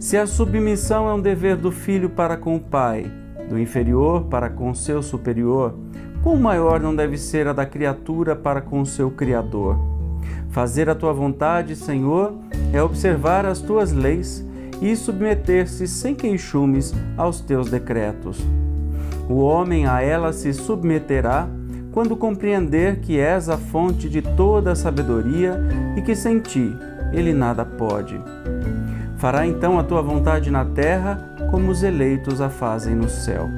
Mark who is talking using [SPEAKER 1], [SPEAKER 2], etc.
[SPEAKER 1] Se a submissão é um dever do filho para com o pai, do inferior para com seu superior, quão maior não deve ser a da criatura para com o seu Criador? Fazer a tua vontade, Senhor, é observar as tuas leis e submeter-se sem queixumes aos teus decretos. O homem a ela se submeterá quando compreender que és a fonte de toda a sabedoria e que sem ti ele nada pode. Fará então a tua vontade na terra, como os eleitos a fazem no céu.